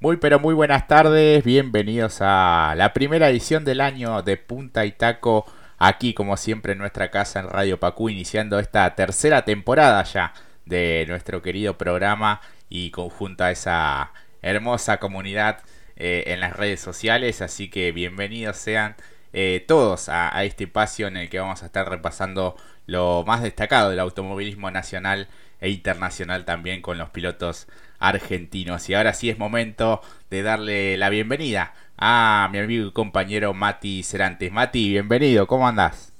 Muy pero muy buenas tardes, bienvenidos a la primera edición del año de Punta y Taco, aquí como siempre en nuestra casa en Radio Pacú, iniciando esta tercera temporada ya de nuestro querido programa y conjunto a esa hermosa comunidad eh, en las redes sociales, así que bienvenidos sean eh, todos a, a este espacio en el que vamos a estar repasando lo más destacado del automovilismo nacional e internacional también con los pilotos argentinos. Y ahora sí es momento de darle la bienvenida a mi amigo y compañero Mati Cerantes. Mati, bienvenido, ¿cómo andás?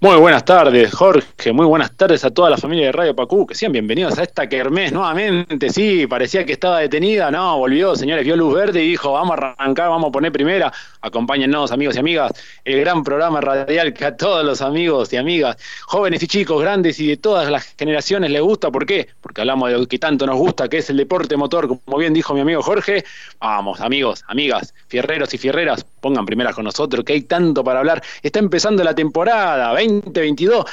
Muy buenas tardes, Jorge. Muy buenas tardes a toda la familia de Radio Pacú. Que sean bienvenidos a esta kermés nuevamente. Sí, parecía que estaba detenida. No, volvió, señores. Vio luz verde y dijo: Vamos a arrancar, vamos a poner primera. Acompáñennos, amigos y amigas. El gran programa radial que a todos los amigos y amigas, jóvenes y chicos, grandes y de todas las generaciones les gusta. ¿Por qué? Porque hablamos de lo que tanto nos gusta, que es el deporte motor, como bien dijo mi amigo Jorge. Vamos, amigos, amigas, fierreros y fierreras, pongan primeras con nosotros, que hay tanto para hablar. Está empezando la temporada 2022.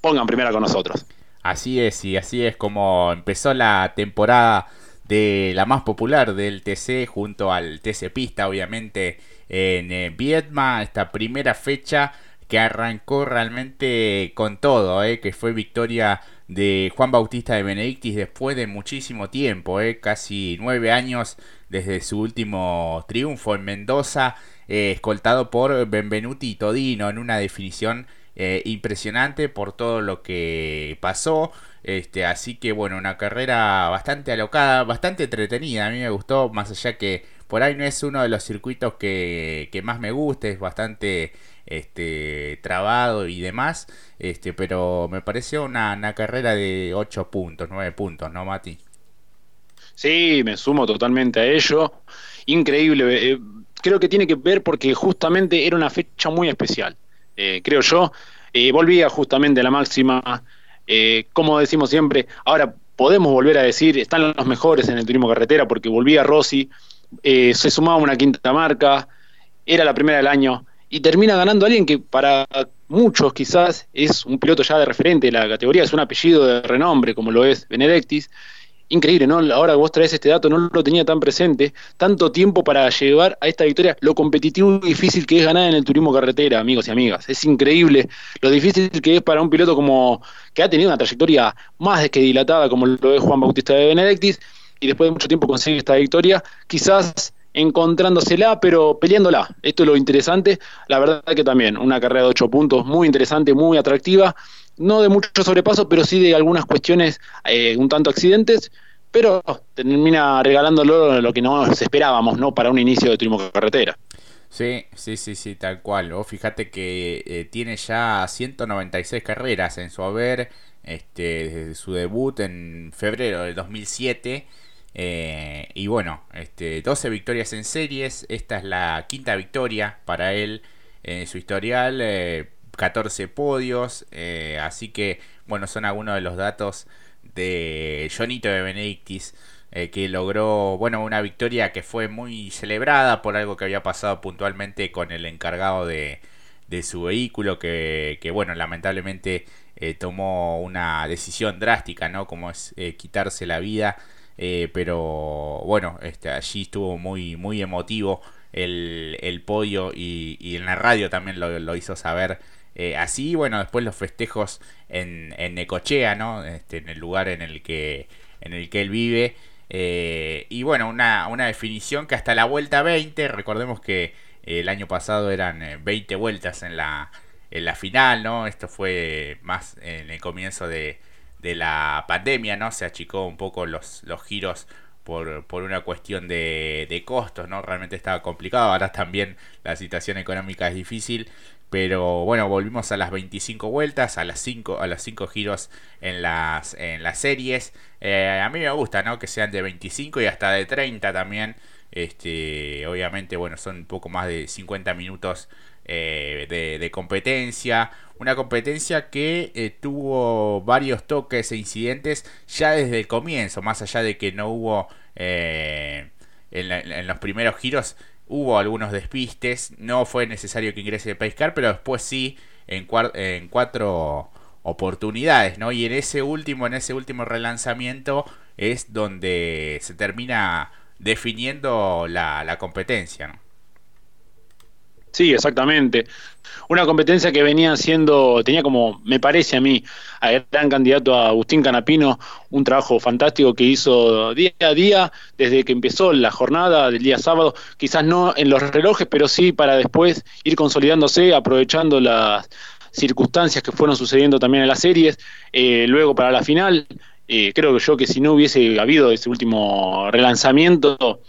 Pongan primera con nosotros. Así es, y así es como empezó la temporada de la más popular del TC junto al TC Pista, obviamente en eh, Vietma, esta primera fecha que arrancó realmente con todo, eh, que fue victoria de Juan Bautista de Benedictis después de muchísimo tiempo, eh, casi nueve años desde su último triunfo en Mendoza, escoltado por Benvenuti y Todino en una definición eh, impresionante por todo lo que pasó. Este, así que bueno, una carrera bastante alocada, bastante entretenida. A mí me gustó, más allá que por ahí no es uno de los circuitos que, que más me gusta, es bastante este, trabado y demás. Este, pero me pareció una, una carrera de 8 puntos, 9 puntos, ¿no, Mati? Sí, me sumo totalmente a ello. Increíble. Eh, creo que tiene que ver porque justamente era una fecha muy especial. Eh, creo yo. Eh, volvía justamente a la máxima. Eh, como decimos siempre, ahora podemos volver a decir, están los mejores en el turismo carretera porque volvía Rossi, se sumaba una quinta marca, era la primera del año y termina ganando alguien que para muchos quizás es un piloto ya de referente de la categoría, es un apellido de renombre como lo es Benedictis. Increíble, ¿no? Ahora vos traes este dato, no lo tenía tan presente. Tanto tiempo para llevar a esta victoria, lo competitivo y difícil que es ganar en el turismo carretera, amigos y amigas. Es increíble lo difícil que es para un piloto como que ha tenido una trayectoria más que dilatada, como lo es Juan Bautista de Benedictis, y después de mucho tiempo consigue esta victoria, quizás encontrándosela, pero peleándola. Esto es lo interesante. La verdad que también una carrera de ocho puntos muy interesante, muy atractiva. No de mucho sobrepaso, pero sí de algunas cuestiones eh, un tanto accidentes, pero termina regalándolo lo que no esperábamos, ¿no? Para un inicio de turismo carretera. Sí, sí, sí, sí, tal cual. O fíjate que eh, tiene ya 196 carreras en su haber, este, desde su debut en febrero de 2007. Eh, y bueno, este, 12 victorias en series. Esta es la quinta victoria para él en su historial. 14 podios. Eh, así que, bueno, son algunos de los datos de Jonito de Benedictis. Eh, que logró, bueno, una victoria que fue muy celebrada por algo que había pasado puntualmente con el encargado de, su vehículo, que, que bueno, lamentablemente eh, tomó una decisión drástica, ¿no? Como es quitarse la vida. Pero bueno, este, allí estuvo muy, muy emotivo el, el podio y, y, en la radio también lo, lo hizo saber. Eh, así, bueno, después los festejos en, en Necochea, ¿no? Este, en el lugar en el que, en el que él vive. Eh, y bueno, una, una definición que hasta la vuelta 20, recordemos que el año pasado eran 20 vueltas en la, en la final, ¿no? Esto fue más en el comienzo de, de la pandemia, ¿no? Se achicó un poco los, los giros por, por una cuestión de, de costos, ¿no? Realmente estaba complicado, ahora también la situación económica es difícil, pero bueno, volvimos a las 25 vueltas, a las 5, a los 5 giros en las, en las series. Eh, a mí me gusta, ¿no? Que sean de 25 y hasta de 30 también. Este, obviamente, bueno, son un poco más de 50 minutos eh, de, competencia. Una competencia que eh, tuvo varios toques e incidentes ya desde el comienzo, más allá de que no hubo en, los primeros giros. Hubo algunos despistes, no fue necesario que ingrese el Paiscar, pero después sí, en, en cuatro oportunidades, ¿no? Y en ese último, en ese último relanzamiento es donde se termina definiendo la, la competencia. ¿no? Sí, exactamente. Una competencia que venía siendo, tenía como, me parece a mí, a gran candidato a Agustín Canapino, un trabajo fantástico que hizo día a día desde que empezó la jornada del día sábado, quizás no en los relojes, pero sí para después ir consolidándose, aprovechando las circunstancias que fueron sucediendo también en las series, eh, luego para la final. Eh, creo que yo que si no hubiese habido ese último relanzamiento,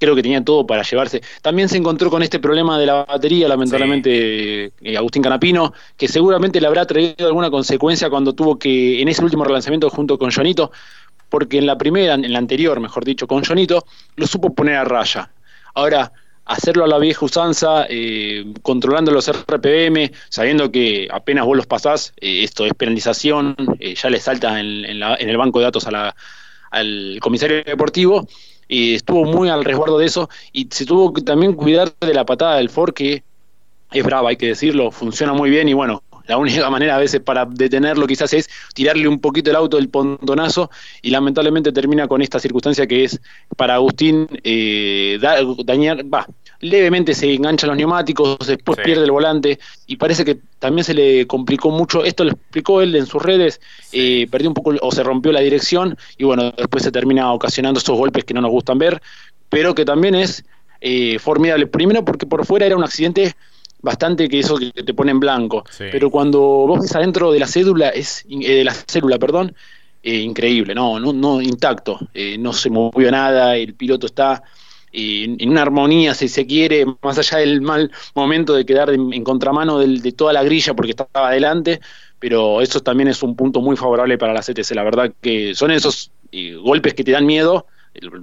creo que tenía todo para llevarse. También se encontró con este problema de la batería, lamentablemente, eh, Agustín Canapino, que seguramente le habrá traído alguna consecuencia cuando tuvo que, en ese último relanzamiento junto con Jonito, porque en la primera, en la anterior, mejor dicho, con Jonito, lo supo poner a raya. Ahora, hacerlo a la vieja usanza, eh, controlando los RPM, sabiendo que apenas vos los pasás, eh, esto es penalización, ya le salta en, en, el banco de datos la, al comisario deportivo, y estuvo muy al resguardo de eso y se tuvo que también cuidar de la patada del Ford que es brava, hay que decirlo, funciona muy bien y bueno, la única manera a veces para detenerlo quizás es tirarle un poquito el auto del pontonazo y lamentablemente termina con esta circunstancia que es para Agustín eh, dañar, va, levemente se enganchan los neumáticos, después pierde el volante y parece que también se le complicó mucho, esto lo explicó él en sus redes, eh, perdió un poco o se rompió la dirección y bueno, después se termina ocasionando esos golpes que no nos gustan ver, pero que también es eh, formidable, primero porque por fuera era un accidente bastante que eso que te pone en blanco, pero cuando vos ves adentro de la cédula, es eh, de la célula, perdón, increíble, no, no, no intacto, no se movió nada, el piloto está en una armonía, si se quiere, más allá del mal momento de quedar en, contramano de toda la grilla porque estaba adelante, pero eso también es un punto muy favorable para la CTC. La verdad que son esos eh, golpes que te dan miedo,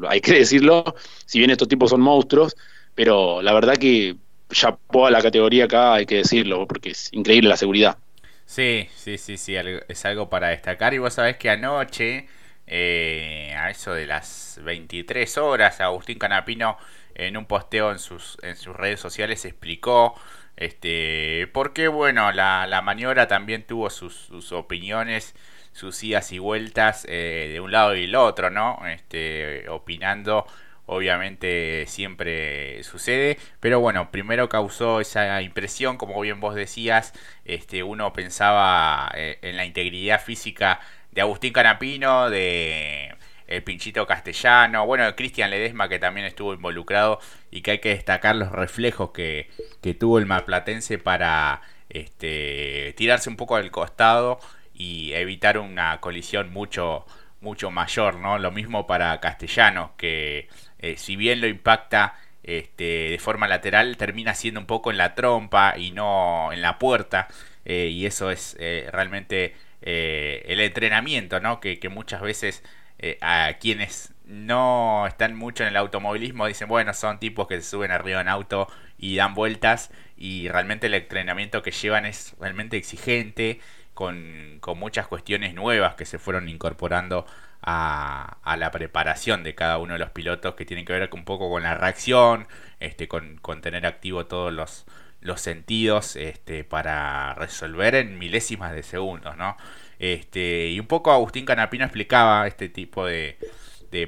hay que decirlo, si bien estos tipos son monstruos, pero la verdad que ya a la categoría acá, hay que decirlo, porque es increíble la seguridad. Sí, sí, sí, sí, es algo para destacar. Y vos sabés que anoche eh, a eso de las 23 horas, Agustín Canapino en un posteo en sus, en sus redes sociales explicó este, porque bueno, la, la maniobra también tuvo sus, opiniones, sus idas y vueltas eh, de un lado y del otro, ¿no? Este, opinando obviamente siempre sucede, pero bueno, primero causó esa impresión, como bien vos decías, este, uno pensaba eh, en la integridad física de Agustín Canapino, de el Pinchito Castellano, bueno, Cristian Ledesma que también estuvo involucrado y que hay que destacar los reflejos que, que tuvo el Maplatense para este, tirarse un poco del costado y evitar una colisión mucho mucho mayor, ¿no? Lo mismo para Castellano, que eh, si bien lo impacta este, de forma lateral, termina siendo un poco en la trompa y no en la puerta, eh, y eso es eh, realmente el entrenamiento, ¿no? Que, muchas veces eh, a quienes no están mucho en el automovilismo dicen, bueno, son tipos que se suben arriba en auto y dan vueltas y realmente el entrenamiento que llevan es realmente exigente, con, con muchas cuestiones nuevas que se fueron incorporando a, a, la preparación de cada uno de los pilotos que tienen que ver un poco con la reacción, este, con, con tener activo todos los, los sentidos este, para resolver en milésimas de segundos, ¿no? Este, y un poco Agustín Canapino explicaba este tipo de,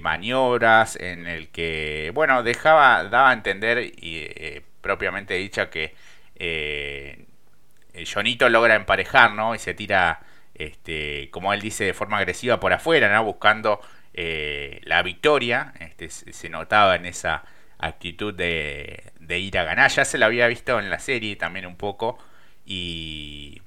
maniobras en el que, bueno, dejaba, daba a entender y eh, propiamente dicha que eh, Jonito logra emparejar, ¿no? Y se tira, este, como él dice, de forma agresiva por afuera, ¿no? Buscando eh, la victoria. Este, se notaba en esa actitud de, de ir a ganar. Ya se la había visto en la serie también un poco. Y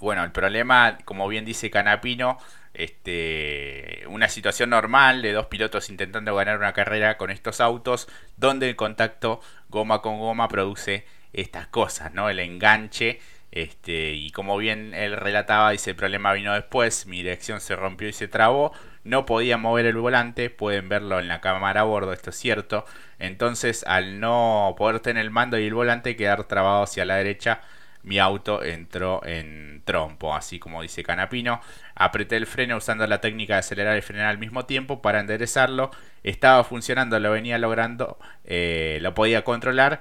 bueno, el problema, como bien dice Canapino, este, una situación normal de dos pilotos intentando ganar una carrera con estos autos, donde el contacto goma con goma produce estas cosas, ¿no? El enganche. Este, y como bien él relataba, dice el problema vino después, mi dirección se rompió y se trabó, no podía mover el volante, pueden verlo en la cámara a bordo, esto es cierto. Entonces, al no poder tener el mando y el volante, quedar trabado hacia la derecha, mi auto entró en trompo, así como dice Canapino. Apreté el freno usando la técnica de acelerar y frenar al mismo tiempo para enderezarlo. Estaba funcionando, lo venía logrando, eh, lo podía controlar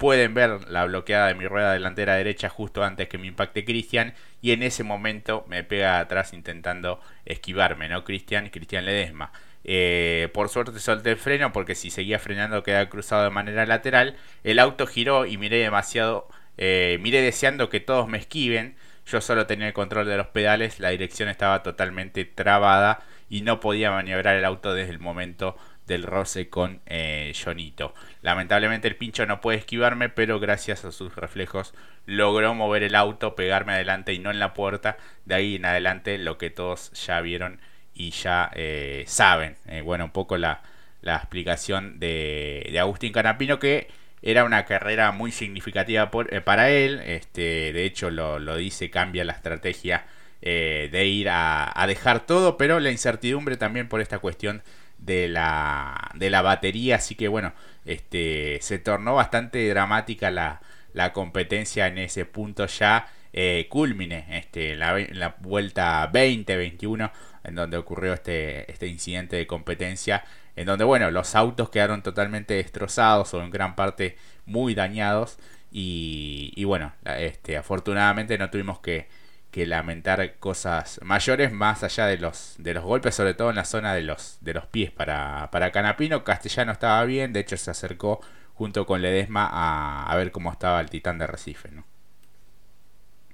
Pueden ver la bloqueada de mi rueda delantera derecha justo antes que me impacte Cristian y en ese momento me pega atrás intentando esquivarme, ¿no? Cristian, Cristian Ledesma. Eh, por suerte solté el freno porque si seguía frenando quedaba cruzado de manera lateral. El auto giró y miré demasiado, eh, miré deseando que todos me esquiven. Yo solo tenía el control de los pedales, la dirección estaba totalmente trabada y no podía maniobrar el auto desde el momento del roce con eh, Jonito. Lamentablemente el pincho no puede esquivarme, pero gracias a sus reflejos logró mover el auto, pegarme adelante y no en la puerta. De ahí en adelante lo que todos ya vieron y ya eh, saben. Eh, bueno, un poco la, explicación de, de, Agustín Canapino que era una carrera muy significativa eh, para él. Este, de hecho lo, lo, dice, cambia la estrategia de ir a, a, dejar todo, pero la incertidumbre también por esta cuestión de la, de la batería. Así que bueno, este, se tornó bastante dramática la, la competencia en ese punto ya. Eh, culmine este, la, la vuelta 20-21 en donde ocurrió este, este incidente de competencia, en donde, bueno, los autos quedaron totalmente destrozados o en gran parte muy dañados. Y, y bueno, este, afortunadamente no tuvimos que, que, lamentar cosas mayores más allá de los, de los golpes, sobre todo en la zona de los, de los pies para, para Canapino. Castellano estaba bien, de hecho se acercó junto con Ledesma a, a ver cómo estaba el titán de Recife.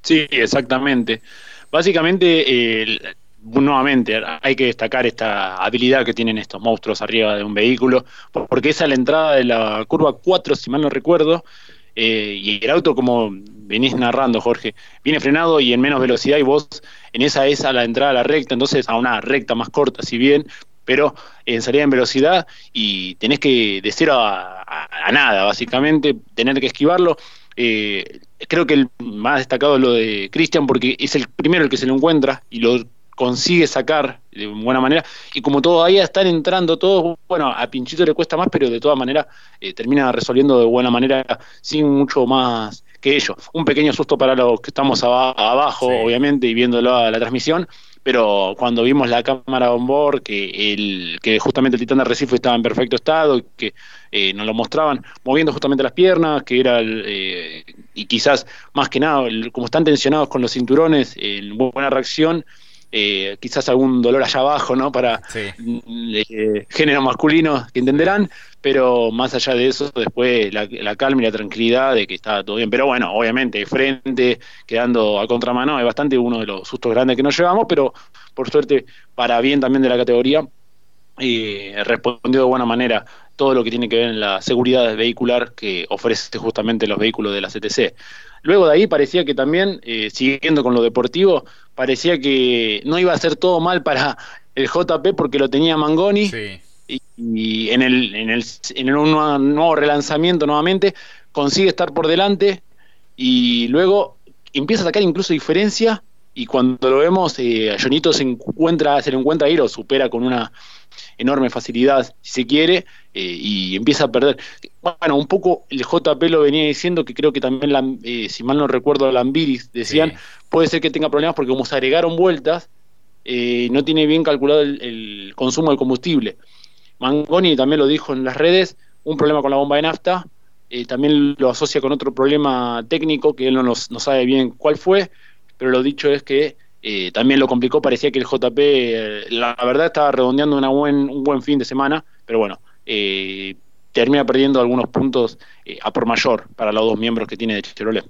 Sí, exactamente. Básicamente, el nuevamente hay que destacar esta habilidad que tienen estos monstruos arriba de un vehículo, porque es la entrada de la curva 4, si mal no recuerdo, eh, y el auto, como venís narrando, Jorge, viene frenado y en menos velocidad, y vos en esa es a la entrada a la recta, entonces a una recta más corta, si bien, pero en salida en velocidad y tenés que, de cero a, nada, básicamente, tener que esquivarlo. Eh, creo que el más destacado es lo de Cristian, porque es el primero el que se lo encuentra y lo consigue sacar de buena manera. Y como todavía están entrando todos, bueno, a Pinchito le cuesta más, pero de todas maneras eh, termina resolviendo de buena manera sin mucho más que ello. Un pequeño susto para los que estamos abajo, obviamente, y viéndolo a la transmisión. Pero cuando vimos la cámara on board, que, el, que justamente el Titán de Recife estaba en perfecto estado, que eh, nos lo mostraban moviendo justamente las piernas, que era, el, eh, y quizás más que nada, como están tensionados con los cinturones, en buena reacción, eh, quizás algún dolor allá abajo, ¿no? Para eh, género masculino que entenderán, pero más allá de eso, después la, calma y la tranquilidad de que está todo bien. Pero bueno, obviamente, frente, quedando a contramano, es bastante uno de los sustos grandes que nos llevamos, pero por suerte, para bien también de la categoría, eh, respondió de buena manera todo lo que tiene que ver en la seguridad vehicular que ofrece justamente los vehículos de la CTC. Luego de ahí parecía que también, eh, siguiendo con lo deportivo, parecía que no iba a ser todo mal para el JP porque lo tenía Mangoni. Y, en el, en el, en el nuevo relanzamiento nuevamente consigue estar por delante y luego empieza a sacar incluso diferencia y cuando lo vemos, eh, a Jonito se encuentra, se le encuentra ahí, lo supera con una enorme facilidad, si se quiere, eh, y empieza a perder. Bueno, un poco el JP lo venía diciendo, que creo que también, la, eh, si mal no recuerdo, Lambiris decían, puede ser que tenga problemas porque como se agregaron vueltas, no tiene bien calculado el, consumo de combustible. Mangoni también lo dijo en las redes, un problema con la bomba de nafta, también lo asocia con otro problema técnico que él no, nos, no sabe bien cuál fue, pero lo dicho es que eh, también lo complicó, parecía que el JP, eh, la verdad, estaba redondeando una buen, un buen fin de semana, pero bueno, eh, termina perdiendo algunos puntos a por mayor para los dos miembros que tiene de Chevrolet.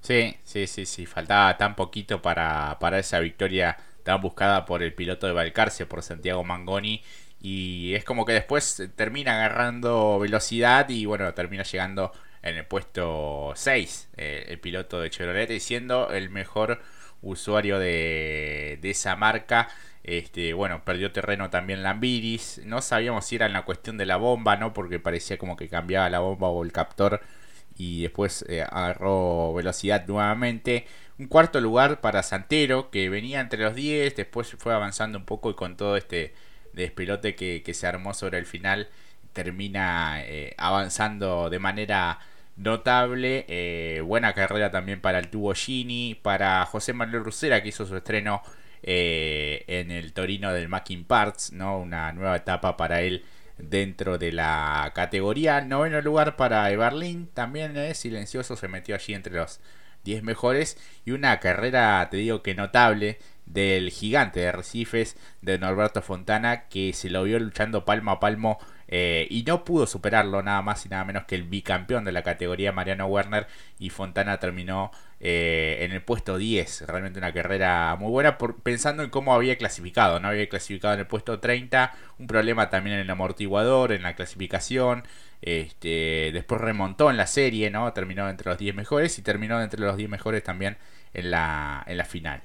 Sí, sí, sí, sí, faltaba tan poquito para, para esa victoria tan buscada por el piloto de Valcarce, por Santiago Mangoni, y es como que después termina agarrando velocidad y bueno, termina llegando en el puesto 6 eh, el piloto de Chevrolet y siendo el mejor usuario de, de esa marca. Este, bueno, perdió terreno también Lambiris. No sabíamos si era en la cuestión de la bomba, ¿no? Porque parecía como que cambiaba la bomba o el captor. Y después eh, agarró velocidad nuevamente. Un cuarto lugar para Santero, que venía entre los 10. Después fue avanzando un poco y con todo este despelote que, que se armó sobre el final termina eh, avanzando de manera notable. Eh, buena carrera también para el tubo Gini, para José Manuel Rusera que hizo su estreno eh, en el Torino del Macking Parts, ¿no? una nueva etapa para él dentro de la categoría. Noveno lugar para Eberlin, también es silencioso, se metió allí entre los 10 mejores y una carrera, te digo que notable del gigante de Recifes, de Norberto Fontana, que se lo vio luchando palmo a palmo eh, y no pudo superarlo nada más y nada menos que el bicampeón de la categoría Mariano Werner y Fontana terminó eh, en el puesto 10, realmente una carrera muy buena por, pensando en cómo había clasificado, no había clasificado en el puesto 30, un problema también en el amortiguador, en la clasificación, este, después remontó en la serie, ¿no? terminó entre los 10 mejores y terminó entre los 10 mejores también en la, en la final.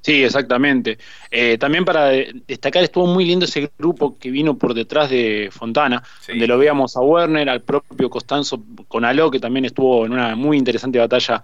Sí, exactamente. Eh, también para destacar, estuvo muy lindo ese grupo que vino por detrás de Fontana, donde lo veíamos a Werner, al propio Costanzo con Aló, que también estuvo en una muy interesante batalla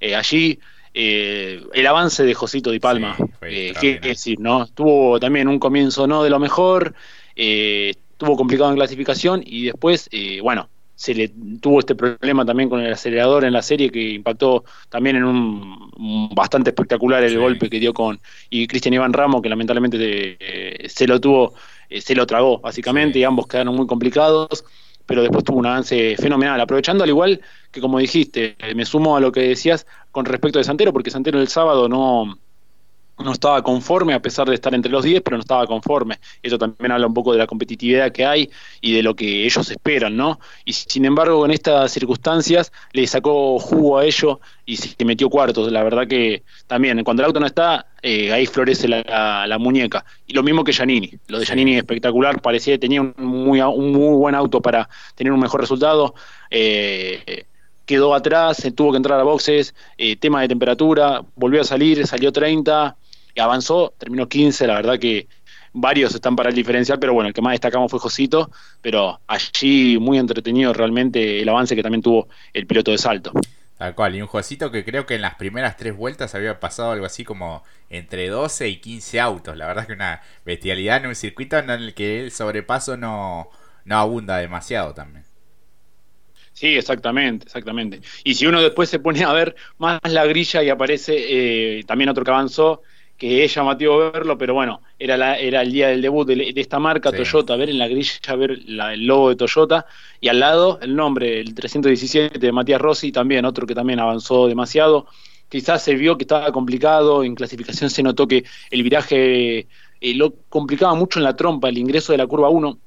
eh, allí. Eh, el avance de Josito Di Palma, qué decir, ¿no? Tuvo también un comienzo no de lo mejor, estuvo complicado en clasificación y después, bueno, se le tuvo este problema también con el acelerador en la serie que impactó también en un, bastante espectacular el golpe que dio con y Cristian Iván Ramos que lamentablemente eh, se lo tuvo eh, se lo tragó básicamente y ambos quedaron muy complicados pero después tuvo un avance fenomenal aprovechando al igual que como dijiste me sumo a lo que decías con respecto de Santero porque Santero el sábado no no estaba conforme a pesar de estar entre los 10, pero no estaba conforme. Eso también habla un poco de la competitividad que hay y de lo que ellos esperan, ¿no? Y sin embargo, en estas circunstancias le sacó jugo a ello y se metió cuartos. La verdad que también, cuando el auto no está, eh, ahí florece la, muñeca. Y lo mismo que Giannini. Lo de Giannini espectacular, parecía que tenía un muy, un muy buen auto para tener un mejor resultado. Eh, quedó atrás, tuvo que entrar a boxes, eh, tema de temperatura, volvió a salir, salió 30, avanzó, terminó 15, la verdad que varios están para el diferencial, pero bueno, el que más destacamos fue Josito, pero allí muy entretenido realmente el avance que también tuvo el piloto de salto. Tal cual, y un Josito que creo que en las primeras tres vueltas había pasado algo así como entre 12 y 15 autos, la verdad es que una bestialidad en un circuito en el que el sobrepaso no, no abunda demasiado también. Sí, exactamente, exactamente. Y si uno después se pone a ver más la grilla y aparece eh, también otro que avanzó, que es llamativo verlo, pero bueno, era, la, era el día del debut de, esta marca Toyota, ver en la grilla, ver el logo de Toyota, y al lado el nombre, el 317 de Matías Rossi, también otro que también avanzó demasiado. Quizás se vio que estaba complicado, en clasificación se notó que el viraje eh, lo complicaba mucho en la trompa, el ingreso de la curva 1,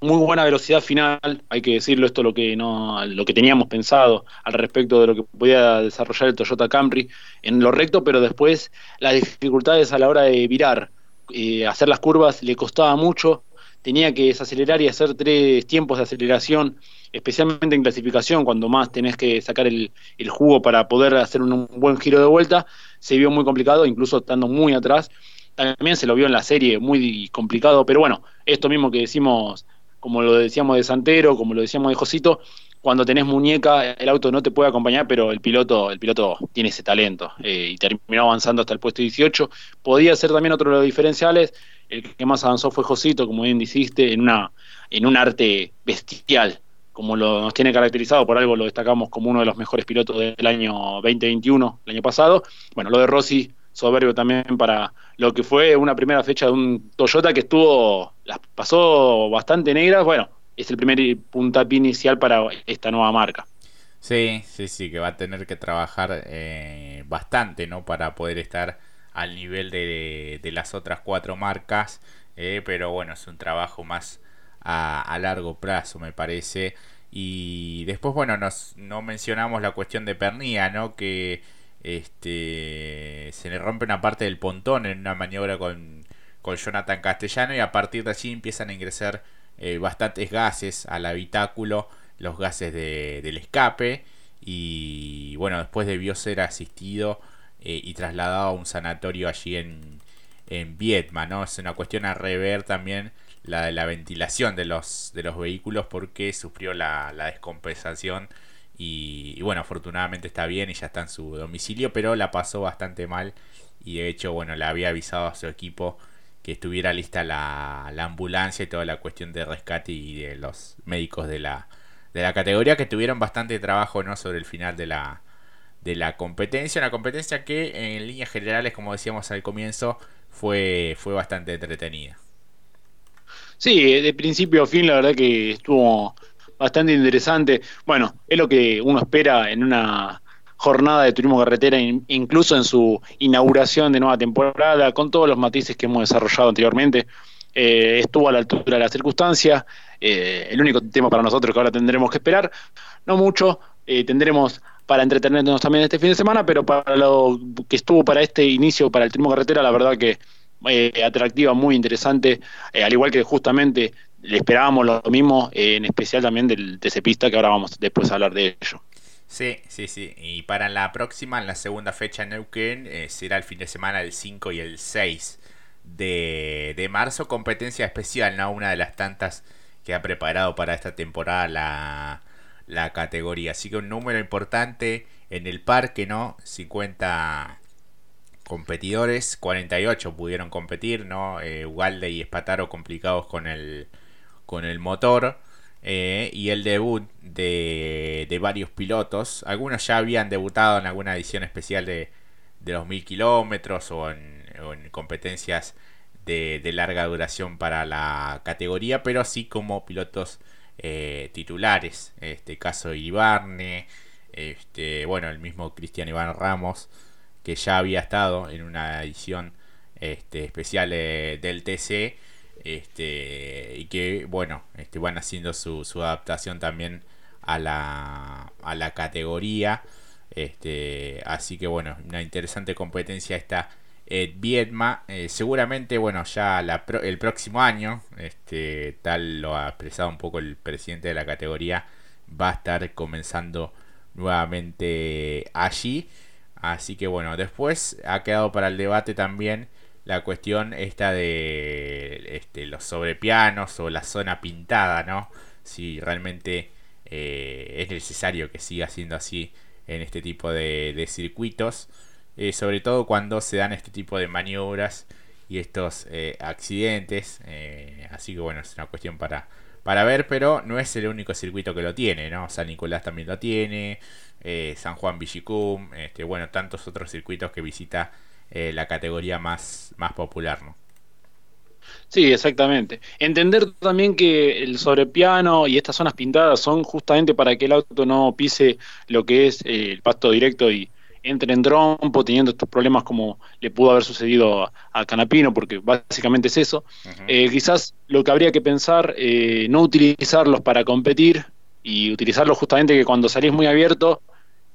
muy buena velocidad final, hay que decirlo, esto lo que no, lo que teníamos pensado al respecto de lo que podía desarrollar el Toyota Camry en lo recto, pero después las dificultades a la hora de virar, eh, hacer las curvas le costaba mucho, tenía que desacelerar y hacer tres tiempos de aceleración, especialmente en clasificación, cuando más tenés que sacar el, el jugo para poder hacer un, buen giro de vuelta, se vio muy complicado, incluso estando muy atrás. También se lo vio en la serie muy complicado, pero bueno, esto mismo que decimos como lo decíamos de Santero, como lo decíamos de Josito, cuando tenés muñeca, el auto no te puede acompañar, pero el piloto, el piloto tiene ese talento eh, y terminó avanzando hasta el puesto 18. Podía ser también otro de los diferenciales. El que más avanzó fue Josito, como bien dijiste, en una en un arte bestial, como lo nos tiene caracterizado, por algo lo destacamos como uno de los mejores pilotos del año 2021, el año pasado. Bueno, lo de Rossi soberbio también para lo que fue una primera fecha de un Toyota que estuvo, las pasó bastante negras, bueno, es el primer puntapié inicial para esta nueva marca. Sí, sí, sí, que va a tener que trabajar eh, bastante, ¿no? Para poder estar al nivel de, las otras cuatro marcas, eh, pero bueno, es un trabajo más a, a, largo plazo, me parece. Y después, bueno, nos, no mencionamos la cuestión de Pernía, ¿no? Que este, se le rompe una parte del pontón en una maniobra con, con Jonathan Castellano y a partir de allí empiezan a ingresar eh, bastantes gases al habitáculo, los gases de, del escape y bueno, después debió ser asistido eh, y trasladado a un sanatorio allí en, en Vietma, ¿no? Es una cuestión a rever también la de la ventilación de los, de los vehículos porque sufrió la, la descompensación y, bueno, afortunadamente está bien y ya está en su domicilio, pero la pasó bastante mal y de hecho, bueno, le había avisado a su equipo que estuviera lista la, ambulancia y toda la cuestión de rescate y de los médicos de la, de la categoría que tuvieron bastante trabajo ¿no? sobre el final de la, de la competencia. Una competencia que en líneas generales, como decíamos al comienzo, fue, fue bastante entretenida. Sí, de principio a fin la verdad que estuvo bastante interesante. Bueno, es lo que uno espera en una jornada de turismo carretera, incluso en su inauguración de nueva temporada, con todos los matices que hemos desarrollado anteriormente. Eh, estuvo a la altura de la circunstancia. Eh, el único tema para nosotros que ahora tendremos que esperar, no mucho, eh, tendremos para entretenernos también este fin de semana, pero para lo que estuvo para este inicio, para el turismo carretera, la verdad que atractiva, muy interesante, al igual que justamente le esperábamos lo mismo, en especial también del TC Pista, que ahora vamos después a hablar de ello. Sí, sí, sí. Y para la próxima, en la segunda fecha en Neuquén, será el fin de semana del 5 y el 6 de, de marzo, competencia especial, ¿no? Una de las tantas que ha preparado para esta temporada la, la categoría. Así que un número importante en el parque, ¿no? 50 competidores, 48 pudieron competir, ¿no? Eh, Ugalde y Espataro complicados con el, con el motor. Eh, y el debut de, de, varios pilotos. Algunos ya habían debutado en alguna edición especial de, los mil kilómetros o en, en competencias de, larga duración para la categoría, pero así como pilotos eh, titulares. Este caso Ibarne, este, bueno, el mismo Cristian Iván Ramos, que ya había estado en una edición este, especial eh, del TC. Este, y que bueno, este, van haciendo su, adaptación también a la, a la categoría. Este, así que bueno, una interesante competencia esta eh, Viedma. seguramente, bueno, ya el próximo año, este, tal lo ha expresado un poco el presidente de la categoría, va a estar comenzando nuevamente allí. Así que bueno, después ha quedado para el debate también la cuestión esta de este, los sobrepianos o la zona pintada, ¿no? Si realmente eh, es necesario que siga siendo así en este tipo de, circuitos, eh, sobre todo cuando se dan este tipo de maniobras y estos eh, accidentes. Así que bueno, es una cuestión para, para ver, pero no es el único circuito que lo tiene, ¿no? San Nicolás también lo tiene, San Juan Villicum, este, bueno, tantos otros circuitos que visita la categoría más, más popular, ¿no? Sí, exactamente. Entender también que el sobrepiano y estas zonas pintadas son justamente para que el auto no pise lo que es eh, el pasto directo y entre en trompo teniendo estos problemas como le pudo haber sucedido a, Canapino, porque básicamente es eso. Eh, quizás lo que habría que pensar, eh, no utilizarlos para competir y utilizarlos justamente que cuando salís muy abierto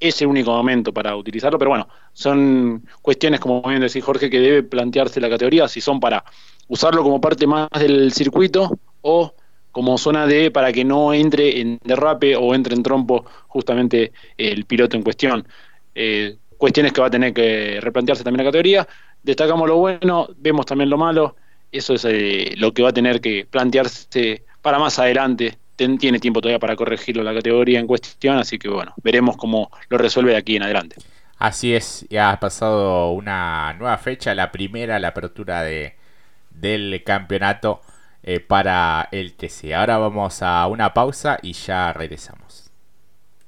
es el único momento para utilizarlo, pero bueno, son cuestiones, como bien decía Jorge, que debe plantearse la categoría, si son para usarlo como parte más del circuito o como zona de para que no entre en derrape o entre en trompo justamente el piloto en cuestión. Eh, cuestiones que va a tener que replantearse también la categoría. Destacamos lo bueno, vemos también lo malo. Eso es eh, lo que va a tener que plantearse para más adelante. Tiene tiempo todavía para corregirlo la categoría en cuestión, así que bueno, veremos cómo lo resuelve de aquí en adelante. Así es, ya ha pasado una nueva fecha, la primera, la apertura de, del campeonato eh, para el TC. Ahora vamos a una pausa y ya regresamos.